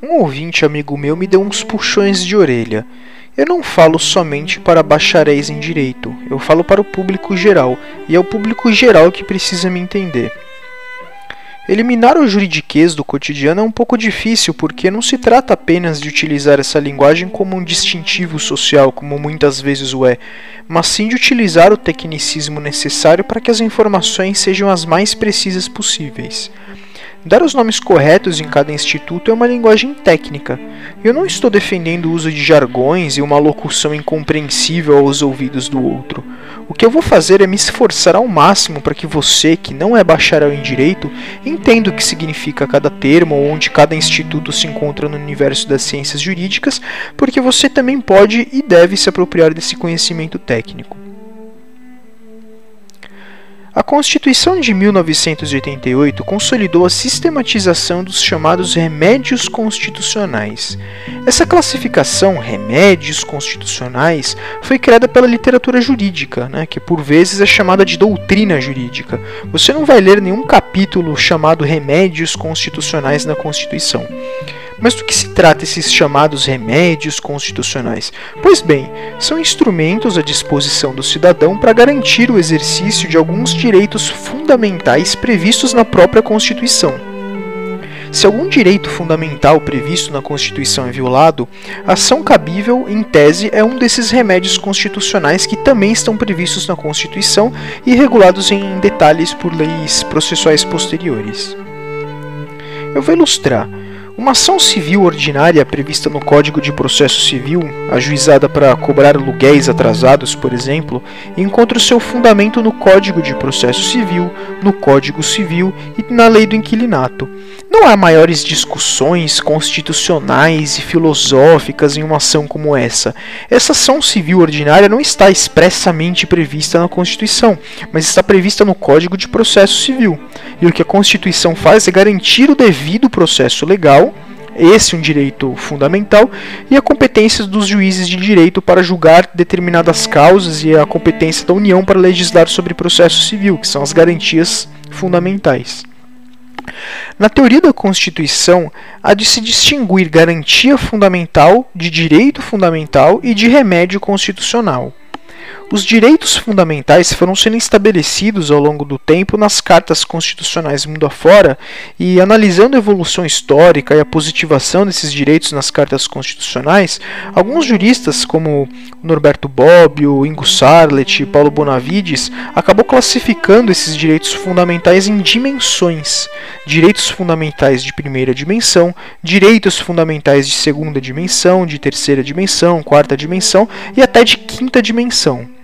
Um ouvinte amigo meu me deu uns puxões de orelha. Eu não falo somente para bacharéis em direito, eu falo para o público geral, e é o público geral que precisa me entender. Eliminar o juridiquês do cotidiano é um pouco difícil porque não se trata apenas de utilizar essa linguagem como um distintivo social, como muitas vezes o é, mas sim de utilizar o tecnicismo necessário para que as informações sejam as mais precisas possíveis. Dar os nomes corretos em cada instituto é uma linguagem técnica. Eu não estou defendendo o uso de jargões e uma locução incompreensível aos ouvidos do outro. O que eu vou fazer é me esforçar ao máximo para que você, que não é bacharel em direito, entenda o que significa cada termo ou onde cada instituto se encontra no universo das ciências jurídicas, porque você também pode e deve se apropriar desse conhecimento técnico. A Constituição de 1988 consolidou a sistematização dos chamados remédios constitucionais. Essa classificação, remédios constitucionais, foi criada pela literatura jurídica, né, que por vezes é chamada de doutrina jurídica. Você não vai ler nenhum capítulo chamado remédios constitucionais na Constituição. Mas do que se trata esses chamados remédios constitucionais? Pois bem, são instrumentos à disposição do cidadão para garantir o exercício de alguns direitos fundamentais previstos na própria Constituição. Se algum direito fundamental previsto na Constituição é violado, a ação cabível, em tese, é um desses remédios constitucionais que também estão previstos na Constituição e regulados em detalhes por leis processuais posteriores. Eu vou ilustrar. Uma ação civil ordinária prevista no Código de Processo Civil, ajuizada para cobrar aluguéis atrasados, por exemplo, encontra o seu fundamento no Código de Processo Civil, no Código Civil e na Lei do Inquilinato. Não há maiores discussões constitucionais e filosóficas em uma ação como essa. Essa ação civil ordinária não está expressamente prevista na Constituição, mas está prevista no Código de Processo Civil. E o que a Constituição faz é garantir o devido processo legal esse um direito fundamental, e a competência dos juízes de direito para julgar determinadas causas e a competência da União para legislar sobre processo civil, que são as garantias fundamentais. Na teoria da Constituição, há de se distinguir garantia fundamental de direito fundamental e de remédio constitucional. Os direitos fundamentais foram sendo estabelecidos ao longo do tempo nas cartas constitucionais mundo afora, e analisando a evolução histórica e a positivação desses direitos nas cartas constitucionais, alguns juristas, como Norberto Bobbio, Ingo Sarlet e Paulo Bonavides, acabou classificando esses direitos fundamentais em dimensões: direitos fundamentais de primeira dimensão, direitos fundamentais de segunda dimensão, de terceira dimensão, quarta dimensão e até de quinta dimensão.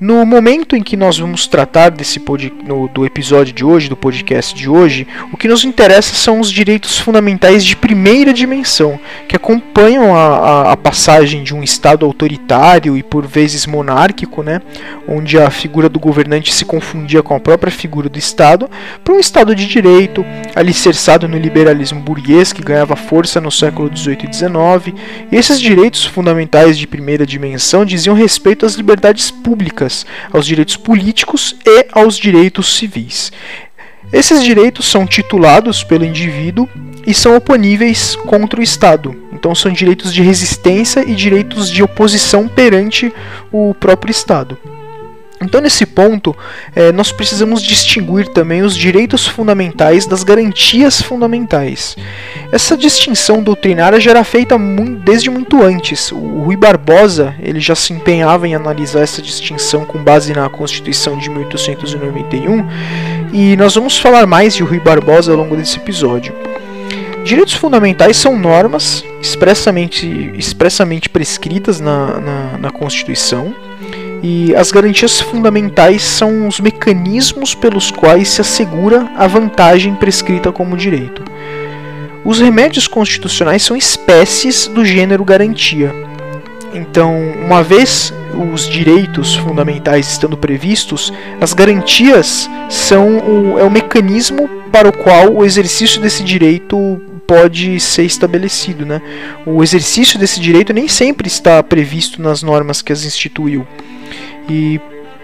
No momento em que nós vamos tratar desse pod, no, do episódio de hoje, do podcast de hoje, o que nos interessa são os direitos fundamentais de primeira dimensão, que acompanham a, a, a passagem de um Estado autoritário e por vezes monárquico, né, onde a figura do governante se confundia com a própria figura do Estado, para um Estado de direito, alicerçado no liberalismo burguês que ganhava força no século XVIII e XIX. Esses direitos fundamentais de primeira dimensão diziam respeito às liberdades públicas aos direitos políticos e aos direitos civis. Esses direitos são titulados pelo indivíduo e são oponíveis contra o Estado. Então são direitos de resistência e direitos de oposição perante o próprio Estado. Então, nesse ponto, é, nós precisamos distinguir também os direitos fundamentais das garantias fundamentais. Essa distinção doutrinária já era feita muito, desde muito antes. O Rui Barbosa ele já se empenhava em analisar essa distinção com base na Constituição de 1891, e nós vamos falar mais de Rui Barbosa ao longo desse episódio. Direitos fundamentais são normas expressamente, expressamente prescritas na, na, na Constituição e as garantias fundamentais são os mecanismos pelos quais se assegura a vantagem prescrita como direito. Os remédios constitucionais são espécies do gênero garantia. Então, uma vez os direitos fundamentais estando previstos, as garantias são o, é o mecanismo para o qual o exercício desse direito pode ser estabelecido. Né? O exercício desse direito nem sempre está previsto nas normas que as instituiu. E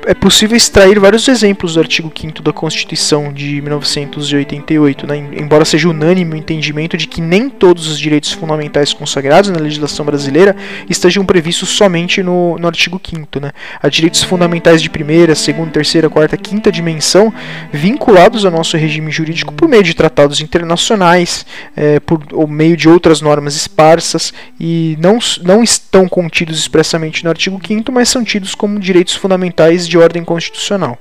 é possível extrair vários exemplos do artigo 5 da Constituição de 1988, né? embora seja unânime o entendimento de que nem todos os direitos fundamentais consagrados na legislação brasileira estejam previstos somente no, no artigo 5 né? Há direitos fundamentais de primeira, segunda, terceira, quarta, quinta dimensão vinculados ao nosso regime jurídico por meio de tratados internacionais, é, por ou meio de outras normas esparsas e não, não estão contidos expressamente no artigo 5 mas são tidos como direitos fundamentais de ordem constitucional.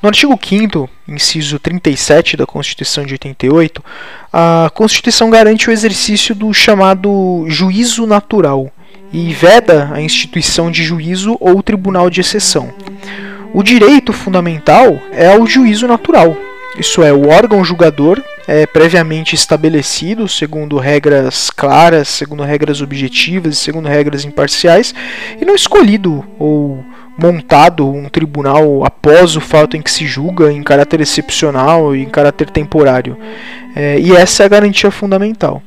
No artigo 5, inciso 37 da Constituição de 88, a Constituição garante o exercício do chamado juízo natural e veda a instituição de juízo ou tribunal de exceção. O direito fundamental é o juízo natural, isso é, o órgão julgador é previamente estabelecido, segundo regras claras, segundo regras objetivas, segundo regras imparciais, e não escolhido ou montado um tribunal após o fato em que se julga em caráter excepcional e em caráter temporário. É, e essa é a garantia fundamental.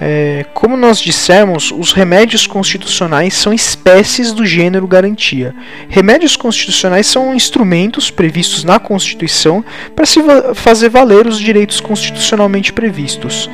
É, como nós dissemos, os remédios constitucionais são espécies do gênero garantia. Remédios constitucionais são instrumentos previstos na Constituição para se fazer valer os direitos constitucionalmente previstos.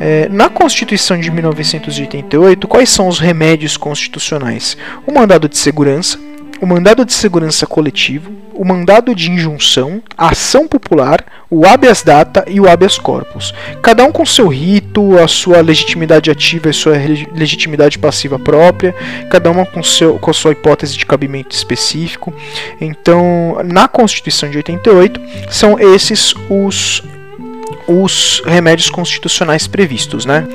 É, na Constituição de 1988, quais são os remédios constitucionais? O mandado de segurança, o mandado de segurança coletivo, o mandado de injunção, a ação popular, o habeas data e o habeas corpus. Cada um com seu rito, a sua legitimidade ativa e sua legitimidade passiva própria, cada uma com, seu, com a sua hipótese de cabimento específico. Então, na Constituição de 88, são esses os, os remédios constitucionais previstos, né?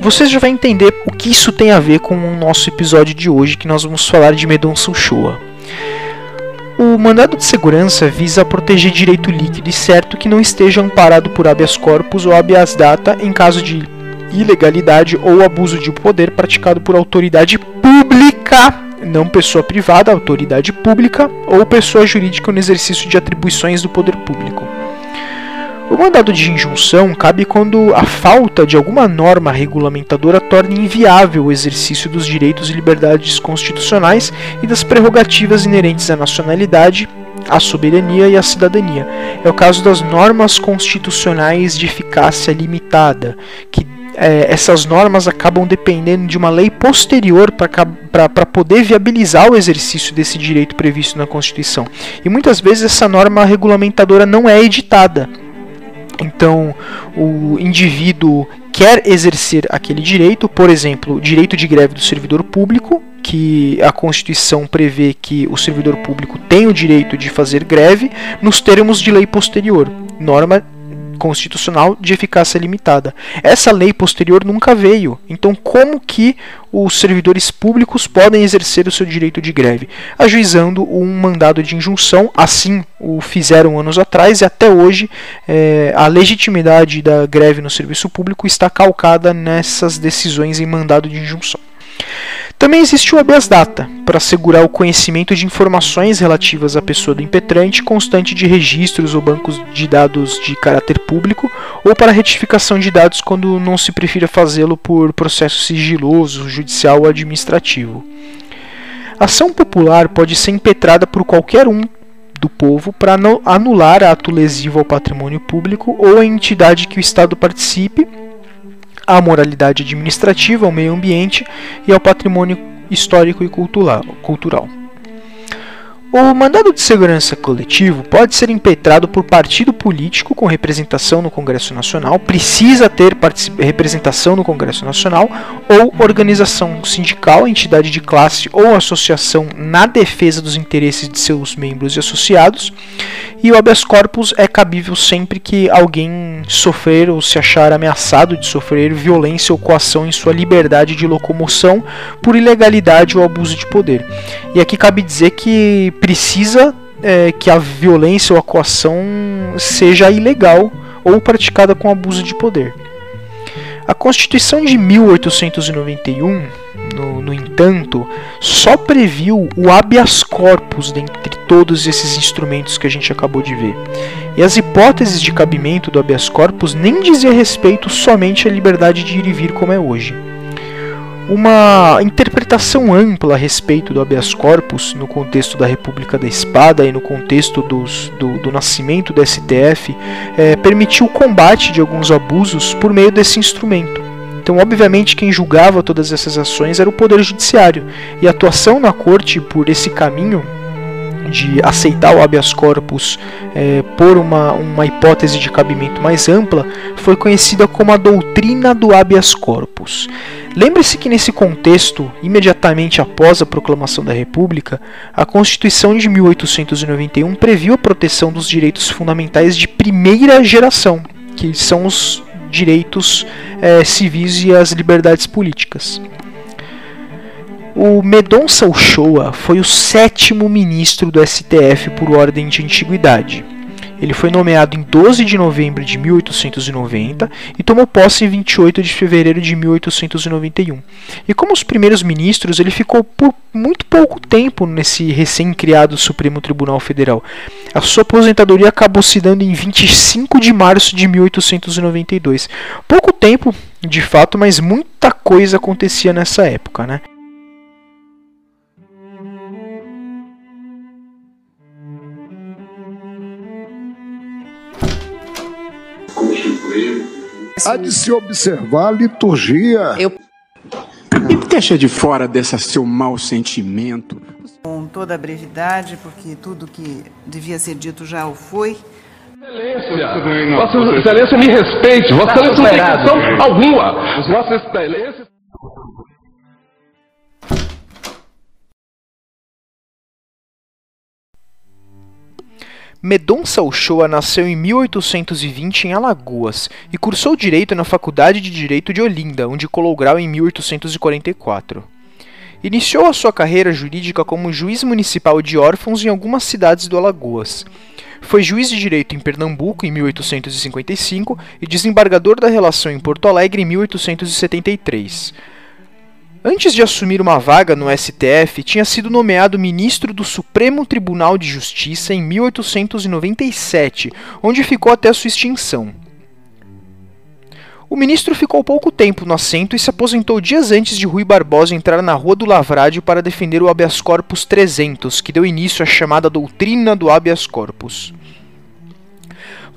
Você já vai entender o que isso tem a ver com o nosso episódio de hoje, que nós vamos falar de Medonça Uchoa. O mandado de segurança visa proteger direito líquido e certo que não esteja amparado por habeas corpus ou habeas data em caso de ilegalidade ou abuso de poder praticado por autoridade pública, não pessoa privada, autoridade pública ou pessoa jurídica no exercício de atribuições do poder público. O mandado de injunção cabe quando a falta de alguma norma regulamentadora torne inviável o exercício dos direitos e liberdades constitucionais e das prerrogativas inerentes à nacionalidade, à soberania e à cidadania. É o caso das normas constitucionais de eficácia limitada, que é, essas normas acabam dependendo de uma lei posterior para poder viabilizar o exercício desse direito previsto na Constituição. E muitas vezes essa norma regulamentadora não é editada. Então, o indivíduo quer exercer aquele direito, por exemplo, direito de greve do servidor público, que a Constituição prevê que o servidor público tem o direito de fazer greve nos termos de lei posterior, norma constitucional de eficácia limitada. Essa lei posterior nunca veio. Então, como que os servidores públicos podem exercer o seu direito de greve? Ajuizando um mandado de injunção, assim o fizeram anos atrás, e até hoje é, a legitimidade da greve no serviço público está calcada nessas decisões em mandado de injunção. Também existe o habeas data, para assegurar o conhecimento de informações relativas à pessoa do impetrante constante de registros ou bancos de dados de caráter público, ou para retificação de dados quando não se prefira fazê-lo por processo sigiloso, judicial ou administrativo. A ação popular pode ser impetrada por qualquer um do povo para anular ato lesivo ao patrimônio público ou a entidade que o Estado participe à moralidade administrativa, ao meio ambiente e ao patrimônio histórico e cultural. O mandado de segurança coletivo pode ser impetrado por partido político com representação no Congresso Nacional, precisa ter representação no Congresso Nacional, ou organização sindical, entidade de classe ou associação na defesa dos interesses de seus membros e associados. E o habeas corpus é cabível sempre que alguém sofrer ou se achar ameaçado de sofrer violência ou coação em sua liberdade de locomoção por ilegalidade ou abuso de poder. E aqui cabe dizer que precisa é, que a violência ou a coação seja ilegal ou praticada com abuso de poder. A Constituição de 1891, no, no entanto, só previu o habeas corpus dentre todos esses instrumentos que a gente acabou de ver. E as hipóteses de cabimento do habeas corpus nem dizia respeito somente à liberdade de ir e vir como é hoje. Uma interpretação ampla a respeito do habeas corpus no contexto da República da Espada e no contexto dos, do, do, nascimento do STF é, permitiu o combate de alguns abusos por meio desse instrumento. Então, obviamente, quem julgava todas essas ações era o Poder Judiciário, e a atuação na corte por esse caminho de aceitar o habeas corpus é, por uma, uma hipótese de cabimento mais ampla foi conhecida como a doutrina do habeas corpus. Lembre-se que nesse contexto, imediatamente após a proclamação da República, a Constituição de 1891 previu a proteção dos direitos fundamentais de primeira geração, que são os direitos é, civis e as liberdades políticas. O Medonça Uchoa foi o sétimo ministro do STF por ordem de antiguidade. Ele foi nomeado em 12 de novembro de 1890 e tomou posse em 28 de fevereiro de 1891. E como os primeiros ministros, ele ficou por muito pouco tempo nesse recém-criado Supremo Tribunal Federal. A sua aposentadoria acabou se dando em 25 de março de 1892. Pouco tempo, de fato, mas muita coisa acontecia nessa época, né? Há de se observar a liturgia. Eu... E deixa de fora desse seu mau sentimento. Com toda a brevidade, porque tudo que devia ser dito já o foi. Excelência, Vossa Excelência me respeite, Vossa Excelência não tem questão alguma. Vossa Excelência. Medonça Uchoa nasceu em 1820 em Alagoas e cursou Direito na Faculdade de Direito de Olinda, onde colou grau em 1844. Iniciou a sua carreira jurídica como juiz municipal de órfãos em algumas cidades do Alagoas. Foi juiz de direito em Pernambuco em 1855 e desembargador da relação em Porto Alegre em 1873. Antes de assumir uma vaga no STF, tinha sido nomeado ministro do Supremo Tribunal de Justiça em 1897, onde ficou até sua extinção. O ministro ficou pouco tempo no assento e se aposentou dias antes de Rui Barbosa entrar na Rua do Lavrádio para defender o habeas corpus 300, que deu início à chamada doutrina do habeas corpus.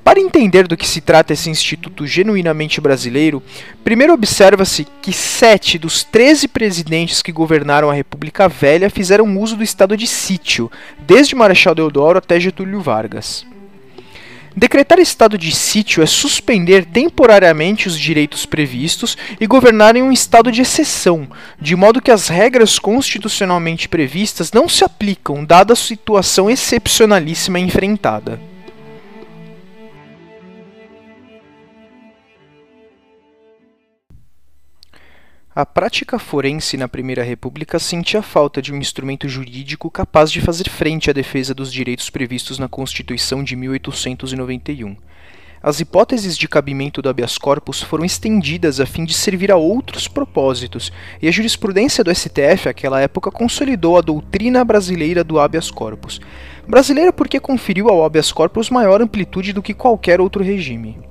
Para entender do que se trata esse instituto genuinamente brasileiro, primeiro observa-se que sete dos 13 presidentes que governaram a República Velha fizeram uso do estado de sítio, desde Marechal Deodoro até Getúlio Vargas. Decretar estado de sítio é suspender temporariamente os direitos previstos e governar em um estado de exceção, de modo que as regras constitucionalmente previstas não se aplicam, dada a situação excepcionalíssima enfrentada. A prática forense na Primeira República sentia falta de um instrumento jurídico capaz de fazer frente à defesa dos direitos previstos na Constituição de 1891. As hipóteses de cabimento do habeas corpus foram estendidas a fim de servir a outros propósitos, e a jurisprudência do STF àquela época consolidou a doutrina brasileira do habeas corpus. Brasileira porque conferiu ao habeas corpus maior amplitude do que qualquer outro regime.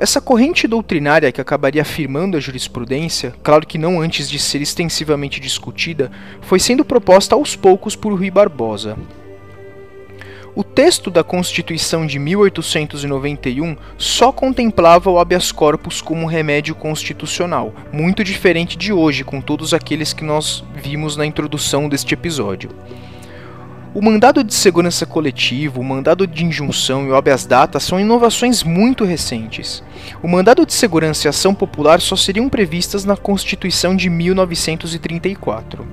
Essa corrente doutrinária que acabaria afirmando a jurisprudência, claro que não antes de ser extensivamente discutida, foi sendo proposta aos poucos por Rui Barbosa. O texto da Constituição de 1891 só contemplava o habeas corpus como remédio constitucional, muito diferente de hoje, com todos aqueles que nós vimos na introdução deste episódio. O mandado de segurança coletivo, o mandado de injunção e o habeas data são inovações muito recentes. O mandado de segurança e ação popular só seriam previstas na Constituição de 1934.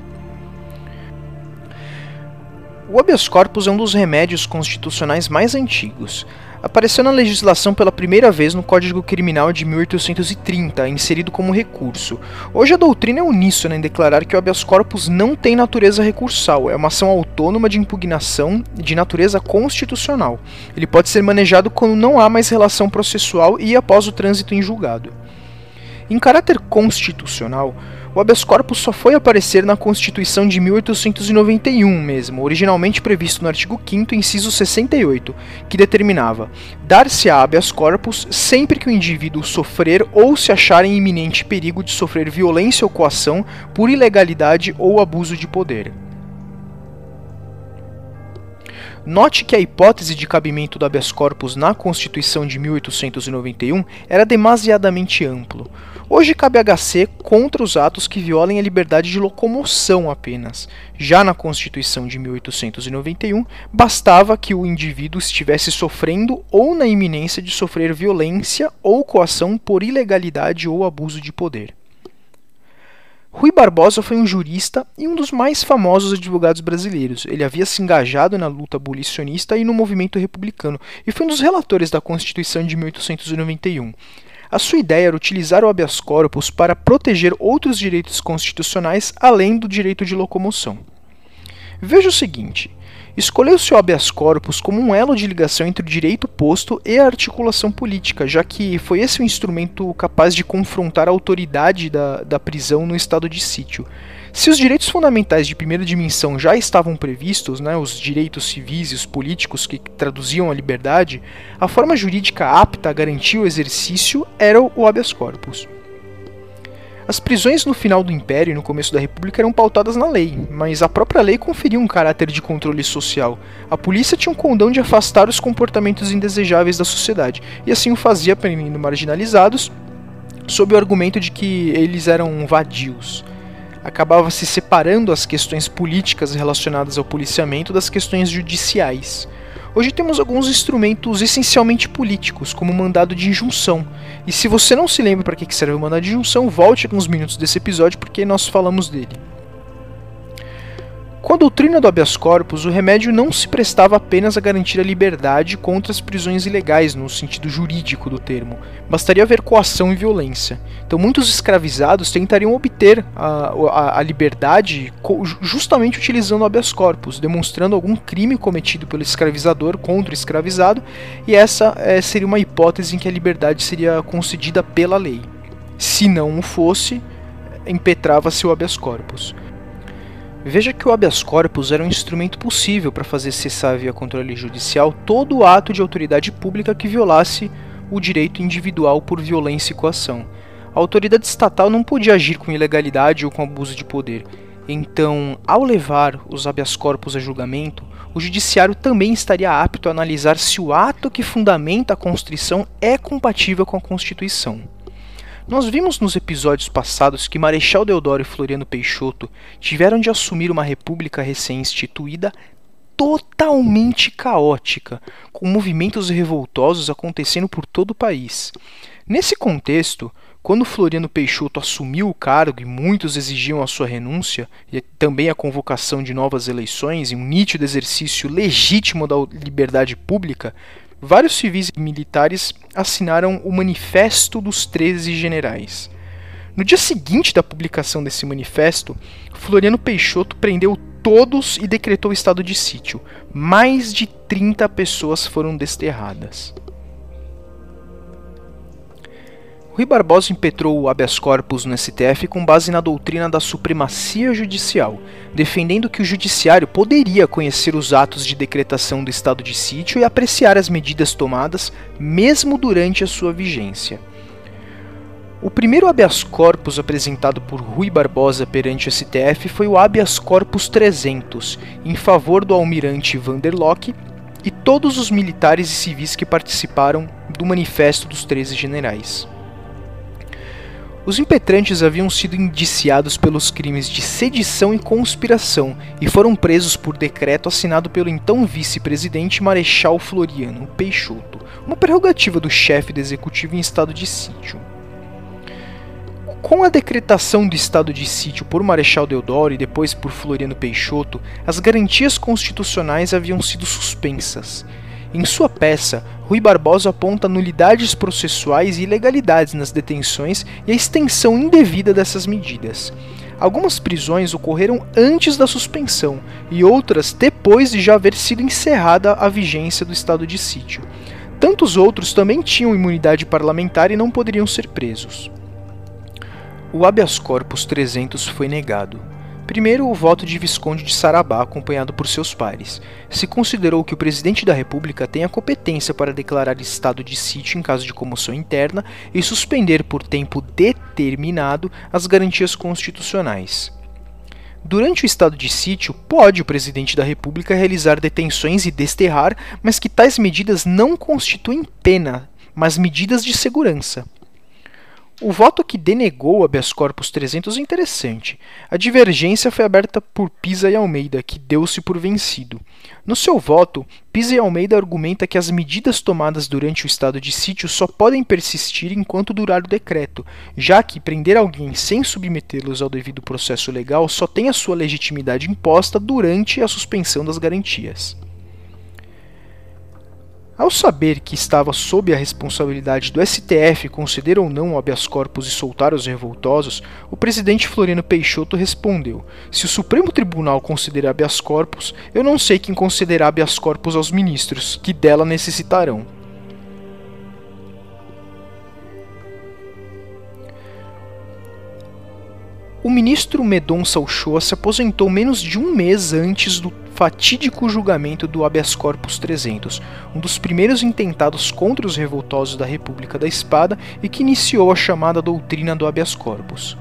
O habeas corpus é um dos remédios constitucionais mais antigos apareceu na legislação pela primeira vez no Código Criminal de 1830, inserido como recurso. Hoje a doutrina é uníssona em declarar que o habeas corpus não tem natureza recursal, é uma ação autônoma de impugnação de natureza constitucional. Ele pode ser manejado quando não há mais relação processual e após o trânsito em julgado. Em caráter constitucional, O habeas corpus só foi aparecer na Constituição de 1891 mesmo, originalmente previsto no artigo 5 inciso 68, que determinava dar-se a habeas corpus sempre que o indivíduo sofrer ou se achar em iminente perigo de sofrer violência ou coação por ilegalidade ou abuso de poder. Note que a hipótese de cabimento do habeas corpus na Constituição de 1891 era demasiadamente amplo. Hoje cabe HC contra os atos que violem a liberdade de locomoção apenas. Já na Constituição de 1891, bastava que o indivíduo estivesse sofrendo ou na iminência de sofrer violência ou coação por ilegalidade ou abuso de poder. Rui Barbosa foi um jurista e um dos mais famosos advogados brasileiros. Ele havia se engajado na luta abolicionista e no movimento republicano, e foi um dos relatores da Constituição de 1891. A sua ideia era utilizar o habeas corpus para proteger outros direitos constitucionais além do direito de locomoção. Veja o seguinte: Escolheu-se o habeas corpus como um elo de ligação entre o direito posto e a articulação política, já que foi esse o instrumento capaz de confrontar a autoridade da, da prisão no estado de sítio. Se os direitos fundamentais de primeira dimensão já estavam previstos, né, os direitos civis e os políticos que traduziam a liberdade, a forma jurídica apta a garantir o exercício era o habeas corpus. As prisões no final do Império e no começo da República eram pautadas na lei, mas a própria lei conferia um caráter de controle social. A polícia tinha um condão de afastar os comportamentos indesejáveis da sociedade, e assim o fazia prendendo marginalizados, sob o argumento de que eles eram vadios. Acabava se separando as questões políticas relacionadas ao policiamento das questões judiciais. Hoje temos alguns instrumentos essencialmente políticos, como o mandado de injunção. E se você não se lembra para que serve o mandado de injunção, volte alguns minutos desse episódio porque nós falamos dele. Com a doutrina do habeas corpus, o remédio não se prestava apenas a garantir a liberdade contra as prisões ilegais, no sentido jurídico do termo. Bastaria haver coação e violência. Então, muitos escravizados tentariam obter a, a, a liberdade justamente utilizando o habeas corpus, demonstrando algum crime cometido pelo escravizador contra o escravizado, e essa é, seria uma hipótese em que a liberdade seria concedida pela lei. Se não o fosse, impetrava-se o habeas corpus. Veja que o habeas corpus era um instrumento possível para fazer cessar via controle judicial todo ato de autoridade pública que violasse o direito individual por violência e coação. A autoridade estatal não podia agir com ilegalidade ou com abuso de poder. Então, ao levar os habeas corpus a julgamento, o judiciário também estaria apto a analisar se o ato que fundamenta a Constituição é compatível com a Constituição. Nós vimos nos episódios passados que Marechal Deodoro e Floriano Peixoto tiveram de assumir uma república recém-instituída totalmente caótica, com movimentos revoltosos acontecendo por todo o país. Nesse contexto, quando Floriano Peixoto assumiu o cargo e muitos exigiam a sua renúncia e também a convocação de novas eleições e um nítido exercício legítimo da liberdade pública, vários civis e militares assinaram o Manifesto dos Treze Generais. No dia seguinte da publicação desse manifesto, Floriano Peixoto prendeu todos e decretou estado de sítio. Mais de 30 pessoas foram desterradas. Rui Barbosa impetrou o habeas corpus no STF com base na doutrina da supremacia judicial, defendendo que o judiciário poderia conhecer os atos de decretação do estado de sítio e apreciar as medidas tomadas mesmo durante a sua vigência. O primeiro habeas corpus apresentado por Rui Barbosa perante o STF foi o habeas corpus 300, em favor do almirante Vanderlock e todos os militares e civis que participaram do Manifesto dos Treze Generais. Os impetrantes haviam sido indiciados pelos crimes de sedição e conspiração e foram presos por decreto assinado pelo então vice-presidente Marechal Floriano Peixoto, uma prerrogativa do chefe do executivo em estado de sítio. Com a decretação do estado de sítio por Marechal Deodoro e depois por Floriano Peixoto, as garantias constitucionais haviam sido suspensas em sua peça, Rui Barbosa aponta nulidades processuais e ilegalidades nas detenções e a extensão indevida dessas medidas. Algumas prisões ocorreram antes da suspensão e outras depois de já haver sido encerrada a vigência do estado de sítio. Tantos outros também tinham imunidade parlamentar e não poderiam ser presos. O habeas corpus 300 foi negado. Primeiro, o voto de Visconde de Sarabá, acompanhado por seus pares. Se considerou que o presidente da República tem a competência para declarar estado de sítio em caso de comoção interna e suspender por tempo determinado as garantias constitucionais. Durante o estado de sítio, pode o presidente da República realizar detenções e desterrar, mas que tais medidas não constituem pena, mas medidas de segurança. O voto que denegou o habeas corpus 300 é interessante. A divergência foi aberta por Pisa e Almeida, que deu-se por vencido. No seu voto, Pisa e Almeida argumenta que as medidas tomadas durante o estado de sítio só podem persistir enquanto durar o decreto, já que prender alguém sem submetê-los ao devido processo legal só tem a sua legitimidade imposta durante a suspensão das garantias. Ao saber que estava sob a responsabilidade do STF conceder ou não o habeas corpus e soltar os revoltosos, o presidente Floriano Peixoto respondeu: Se o Supremo Tribunal considera habeas corpus, eu não sei quem concederá habeas corpus aos ministros, que dela necessitarão. O ministro Medonça Uchoa se aposentou menos de um mês antes do fatídico julgamento do habeas corpus 300, um dos primeiros intentados contra os revoltosos da República da Espada e que iniciou a chamada doutrina do habeas corpus.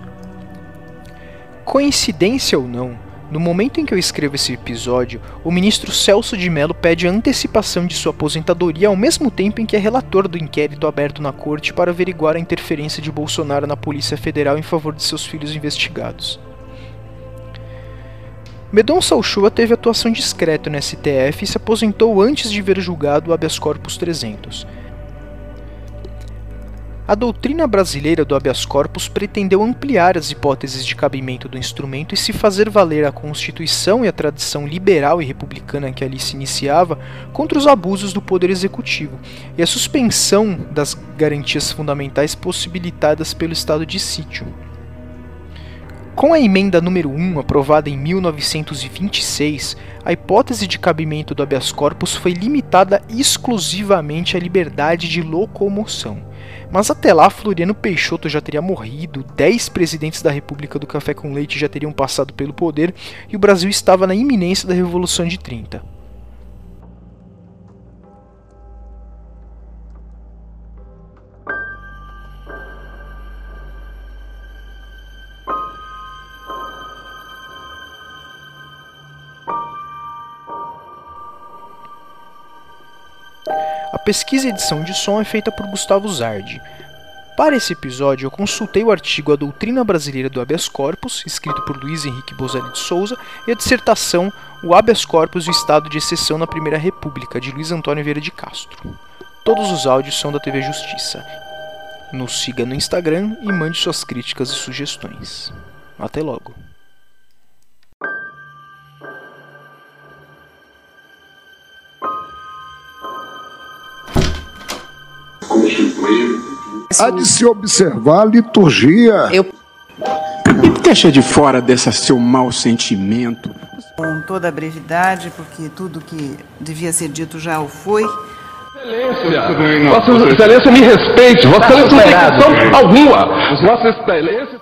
Coincidência ou não, no momento em que eu escrevo esse episódio, o ministro Celso de Mello pede a antecipação de sua aposentadoria ao mesmo tempo em que é relator do inquérito aberto na corte para averiguar a interferência de Bolsonaro na Polícia Federal em favor de seus filhos investigados. Medonça Uchoa teve atuação discreta no STF e se aposentou antes de ver julgado o habeas corpus 300. A doutrina brasileira do habeas corpus pretendeu ampliar as hipóteses de cabimento do instrumento e se fazer valer a Constituição e a tradição liberal e republicana que ali se iniciava contra os abusos do poder executivo e a suspensão das garantias fundamentais possibilitadas pelo estado de sítio. Com a emenda número 1, aprovada em 1926, a hipótese de cabimento do habeas corpus foi limitada exclusivamente à liberdade de locomoção. Mas até lá, Floriano Peixoto já teria morrido, 10 presidentes da República do Café com Leite já teriam passado pelo poder e o Brasil estava na iminência da Revolução de 30. Pesquisa e edição de som é feita por Gustavo Zardi. Para esse episódio, eu consultei o artigo A Doutrina Brasileira do Habeas Corpus, escrito por Luiz Henrique Bozelli de Souza, e a dissertação O Habeas Corpus e o Estado de Exceção na Primeira República, de Luiz Antônio Vieira de Castro. Todos os áudios são da TV Justiça. Nos siga no Instagram e mande suas críticas e sugestões. Até logo. Há de se observar a liturgia. Eu... deixa de fora desse seu mau sentimento. Com toda a brevidade, porque tudo que devia ser dito já o foi. Excelência, Vossa Excelência me respeite, Vossa Excelência não tem questão alguma. Vossa Excelência.